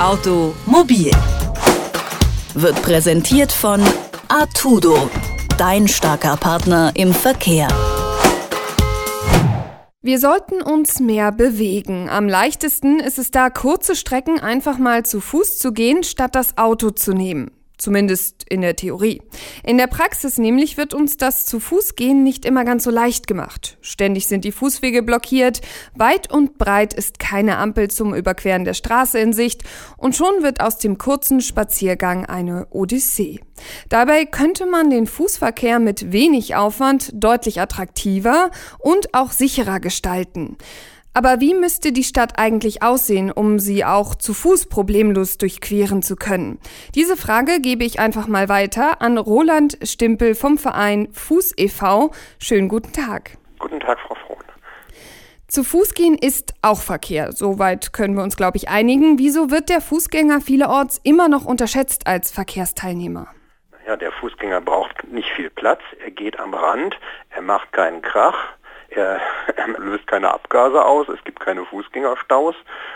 Automobil wird präsentiert von Artudo, dein starker Partner im Verkehr. Wir sollten uns mehr bewegen. Am leichtesten ist es da, kurze Strecken einfach mal zu Fuß zu gehen, statt das Auto zu nehmen. Zumindest in der Theorie. In der Praxis nämlich wird uns das zu Fuß gehen nicht immer ganz so leicht gemacht. Ständig sind die Fußwege blockiert, weit und breit ist keine Ampel zum Überqueren der Straße in Sicht und schon wird aus dem kurzen Spaziergang eine Odyssee. Dabei könnte man den Fußverkehr mit wenig Aufwand deutlich attraktiver und auch sicherer gestalten. Aber wie müsste die Stadt eigentlich aussehen, um sie auch zu Fuß problemlos durchqueren zu können? Diese Frage gebe ich einfach mal weiter an Roland Stimpel vom Verein Fuß e.V. Schönen guten Tag. Guten Tag, Frau Frohn. Zu Fuß gehen ist auch Verkehr. Soweit können wir uns, glaube ich, einigen. Wieso wird der Fußgänger vielerorts immer noch unterschätzt als Verkehrsteilnehmer? Ja, der Fußgänger braucht nicht viel Platz. Er geht am Rand. Er macht keinen Krach. Er, löst keine Abgase aus, es gibt keine Fußgängerstaus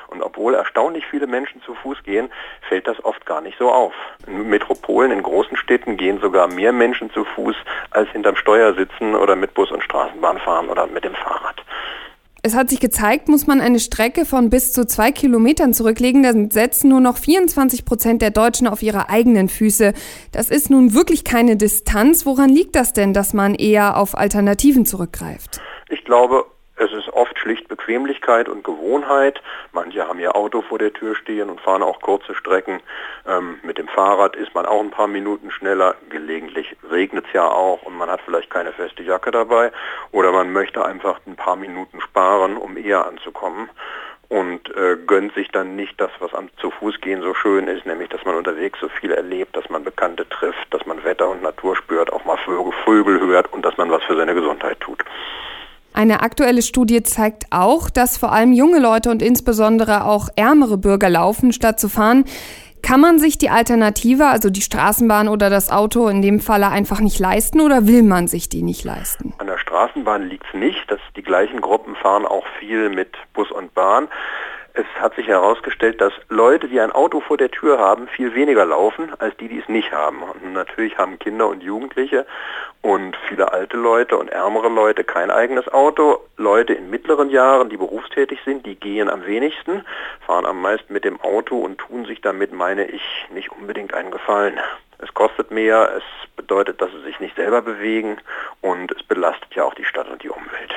und obwohl erstaunlich viele Menschen zu Fuß gehen, fällt das oft gar nicht so auf. In Metropolen, in großen Städten gehen sogar mehr Menschen zu Fuß, als hinterm Steuer sitzen oder mit Bus und Straßenbahn fahren oder mit dem Fahrrad. Es hat sich gezeigt, muss man eine Strecke von bis zu zwei Kilometern zurücklegen, dann setzen nur noch 24 Prozent der Deutschen auf ihre eigenen Füße. Das ist nun wirklich keine Distanz. Woran liegt das denn, dass man eher auf Alternativen zurückgreift? Ich glaube, es ist oft schlicht Bequemlichkeit und Gewohnheit. Manche haben ihr Auto vor der Tür stehen und fahren auch kurze Strecken. Ähm, mit dem Fahrrad ist man auch ein paar Minuten schneller. Gelegentlich regnet es ja auch und man hat vielleicht keine feste Jacke dabei. Oder man möchte einfach ein paar Minuten sparen, um eher anzukommen. Und äh, gönnt sich dann nicht das, was am zu Fuß gehen so schön ist, nämlich dass man unterwegs so viel erlebt, dass man Bekannte trifft, dass man Wetter und Natur spürt, auch mal Vögel hört und dass man was für seine Gesundheit tut. Eine aktuelle Studie zeigt auch, dass vor allem junge Leute und insbesondere auch ärmere Bürger laufen, statt zu fahren. Kann man sich die Alternative, also die Straßenbahn oder das Auto in dem Falle einfach nicht leisten oder will man sich die nicht leisten? An der Straßenbahn liegt es nicht. dass die gleichen Gruppen fahren auch viel mit Bus und Bahn. Es hat sich herausgestellt, dass Leute, die ein Auto vor der Tür haben, viel weniger laufen als die, die es nicht haben. Und natürlich haben Kinder und Jugendliche und viele alte Leute und ärmere Leute kein eigenes Auto. Leute in mittleren Jahren, die berufstätig sind, die gehen am wenigsten, fahren am meisten mit dem Auto und tun sich damit, meine ich, nicht unbedingt einen Gefallen. Es kostet mehr, es bedeutet, dass sie sich nicht selber bewegen und es belastet ja auch die Stadt und die Umwelt.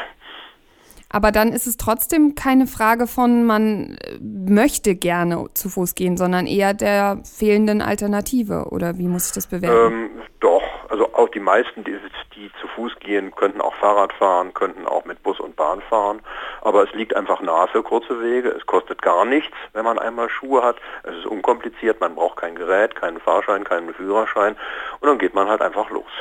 Aber dann ist es trotzdem keine Frage von, man äh, möchte gerne zu Fuß gehen, sondern eher der fehlenden Alternative. Oder wie muss ich das bewerten? Ähm, doch, also auch die meisten, die, die zu Fuß gehen, könnten auch Fahrrad fahren, könnten auch mit Bus und Bahn fahren. Aber es liegt einfach nahe für kurze Wege. Es kostet gar nichts, wenn man einmal Schuhe hat. Es ist unkompliziert, man braucht kein Gerät, keinen Fahrschein, keinen Führerschein. Und dann geht man halt einfach los.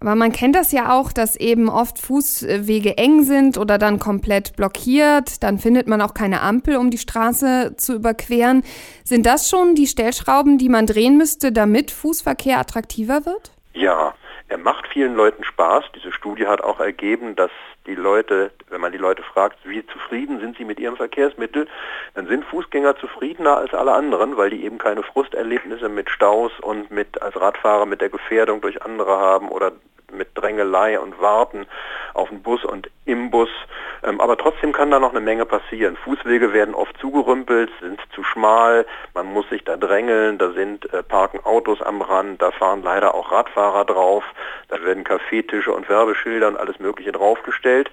Aber man kennt das ja auch, dass eben oft Fußwege eng sind oder dann komplett blockiert. Dann findet man auch keine Ampel, um die Straße zu überqueren. Sind das schon die Stellschrauben, die man drehen müsste, damit Fußverkehr attraktiver wird? Ja, er macht vielen Leuten Spaß. Diese Studie hat auch ergeben, dass die Leute, wenn man die Leute fragt, wie zufrieden sind sie mit ihrem Verkehrsmittel, dann sind Fußgänger zufriedener als alle anderen, weil die eben keine Frusterlebnisse mit Staus und mit als Radfahrer mit der Gefährdung durch andere haben oder mit Drängelei und Warten auf den Bus und im Bus. Aber trotzdem kann da noch eine Menge passieren. Fußwege werden oft zugerümpelt, sind zu schmal, man muss sich da drängeln, da sind äh, parken Autos am Rand, da fahren leider auch Radfahrer drauf, da werden Kaffeetische und Werbeschilder und alles Mögliche draufgestellt.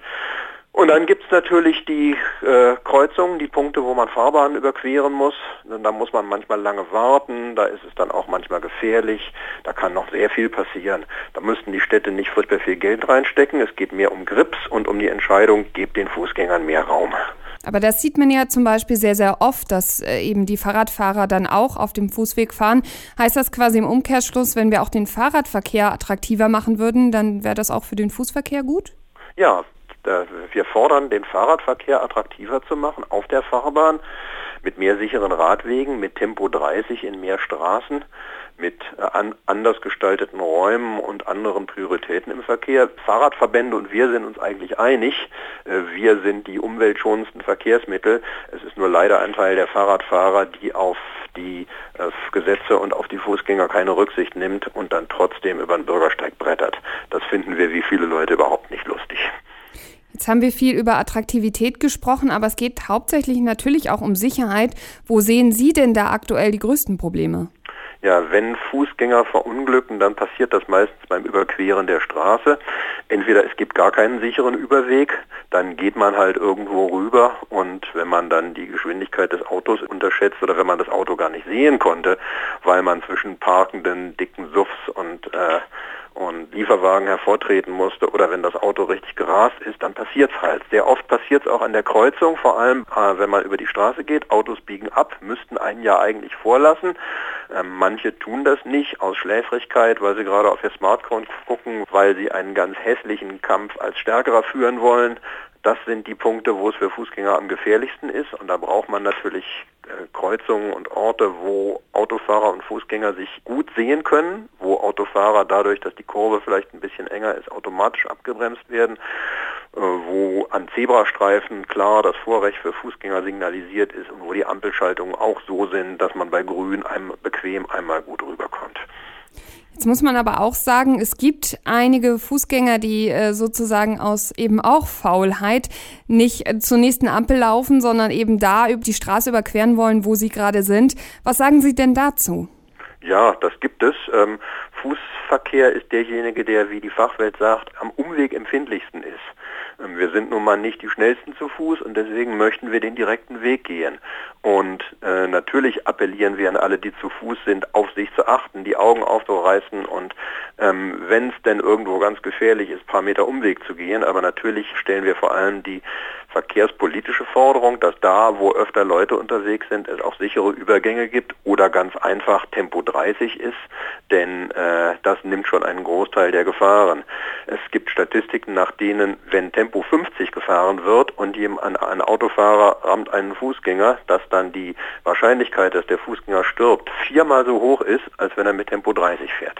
Und dann gibt es natürlich die äh, Kreuzungen, die Punkte, wo man Fahrbahnen überqueren muss. Da muss man manchmal lange warten, da ist es dann auch manchmal gefährlich, da kann noch sehr viel passieren. Da müssten die Städte nicht furchtbar viel Geld reinstecken. Es geht mehr um Grips und um die Entscheidung, gebt den Fußgängern mehr Raum. Aber das sieht man ja zum Beispiel sehr, sehr oft, dass äh, eben die Fahrradfahrer dann auch auf dem Fußweg fahren. Heißt das quasi im Umkehrschluss, wenn wir auch den Fahrradverkehr attraktiver machen würden, dann wäre das auch für den Fußverkehr gut? Ja, wir fordern, den Fahrradverkehr attraktiver zu machen auf der Fahrbahn mit mehr sicheren Radwegen, mit Tempo 30 in mehr Straßen, mit äh, an, anders gestalteten Räumen und anderen Prioritäten im Verkehr. Fahrradverbände und wir sind uns eigentlich einig. Äh, wir sind die umweltschonendsten Verkehrsmittel. Es ist nur leider ein Teil der Fahrradfahrer, die auf die äh, Gesetze und auf die Fußgänger keine Rücksicht nimmt und dann trotzdem über den Bürgersteig brettert. Das finden wir wie viele Leute überhaupt nicht lustig. Jetzt haben wir viel über Attraktivität gesprochen, aber es geht hauptsächlich natürlich auch um Sicherheit. Wo sehen Sie denn da aktuell die größten Probleme? Ja, wenn Fußgänger verunglücken, dann passiert das meistens beim Überqueren der Straße. Entweder es gibt gar keinen sicheren Überweg, dann geht man halt irgendwo rüber und wenn man dann die Geschwindigkeit des Autos unterschätzt oder wenn man das Auto gar nicht sehen konnte, weil man zwischen parkenden dicken Suffs und äh, und Lieferwagen hervortreten musste oder wenn das Auto richtig gerast ist, dann passiert es halt. Sehr oft passiert es auch an der Kreuzung, vor allem äh, wenn man über die Straße geht. Autos biegen ab, müssten einen ja eigentlich vorlassen. Ähm, manche tun das nicht aus Schläfrigkeit, weil sie gerade auf ihr Smartphone gucken, weil sie einen ganz hässlichen Kampf als Stärkerer führen wollen. Das sind die Punkte, wo es für Fußgänger am gefährlichsten ist. Und da braucht man natürlich äh, Kreuzungen und Orte, wo Autofahrer und Fußgänger sich gut sehen können, wo Autofahrer dadurch, dass die Kurve vielleicht ein bisschen enger ist, automatisch abgebremst werden, äh, wo an Zebrastreifen klar das Vorrecht für Fußgänger signalisiert ist und wo die Ampelschaltungen auch so sind, dass man bei Grün einmal bequem einmal gut rüberkommt. Jetzt muss man aber auch sagen, es gibt einige Fußgänger, die äh, sozusagen aus eben auch Faulheit nicht äh, zur nächsten Ampel laufen, sondern eben da über die Straße überqueren wollen, wo sie gerade sind. Was sagen Sie denn dazu? Ja, das gibt es. Ähm, Fußverkehr ist derjenige, der, wie die Fachwelt sagt, am Umweg empfindlichsten ist. Ähm, wir sind nun mal nicht die schnellsten zu Fuß und deswegen möchten wir den direkten Weg gehen. Und äh, natürlich appellieren wir an alle, die zu Fuß sind, auf sich zu achten, die Augen aufzureißen und ähm, wenn es denn irgendwo ganz gefährlich ist, paar Meter Umweg zu gehen. Aber natürlich stellen wir vor allem die verkehrspolitische Forderung, dass da, wo öfter Leute unterwegs sind, es auch sichere Übergänge gibt oder ganz einfach Tempo 30 ist, denn äh, das nimmt schon einen Großteil der Gefahren. Es gibt Statistiken, nach denen, wenn Tempo 50 gefahren wird und ein, ein Autofahrer rammt einen Fußgänger, dass dann die Wahrscheinlichkeit, dass der Fußgänger stirbt, viermal so hoch ist, als wenn er mit Tempo 30 fährt.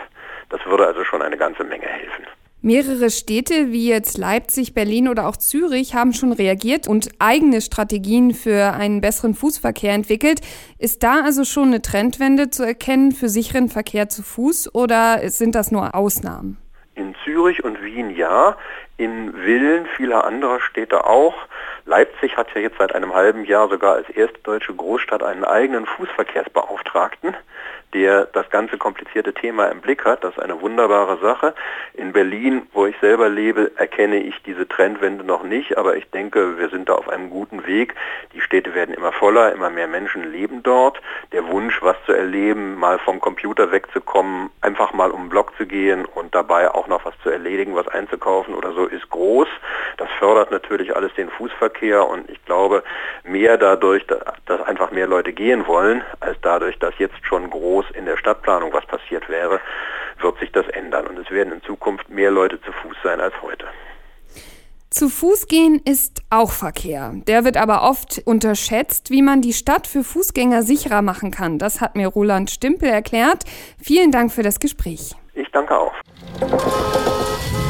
Das würde also schon eine ganze Menge helfen. Mehrere Städte wie jetzt Leipzig, Berlin oder auch Zürich haben schon reagiert und eigene Strategien für einen besseren Fußverkehr entwickelt. Ist da also schon eine Trendwende zu erkennen für sicheren Verkehr zu Fuß oder sind das nur Ausnahmen? In Zürich und Wien ja, in Villen vieler anderer Städte auch. Leipzig hat ja jetzt seit einem halben Jahr sogar als erste deutsche Großstadt einen eigenen Fußverkehrsbeauftragten der das ganze komplizierte Thema im Blick hat. Das ist eine wunderbare Sache. In Berlin, wo ich selber lebe, erkenne ich diese Trendwende noch nicht, aber ich denke, wir sind da auf einem guten Weg. Die Städte werden immer voller, immer mehr Menschen leben dort. Der Wunsch, was zu erleben, mal vom Computer wegzukommen, einfach mal um den Block zu gehen und dabei auch noch was zu erledigen, was einzukaufen oder so, ist groß. Das fördert natürlich alles den Fußverkehr und ich glaube, mehr dadurch, dass einfach mehr Leute gehen wollen, als dadurch, dass jetzt schon groß in der Stadtplanung was passiert wäre, wird sich das ändern und es werden in Zukunft mehr Leute zu Fuß sein als heute. Zu Fuß gehen ist auch Verkehr. Der wird aber oft unterschätzt, wie man die Stadt für Fußgänger sicherer machen kann. Das hat mir Roland Stimpel erklärt. Vielen Dank für das Gespräch. Ich danke auch.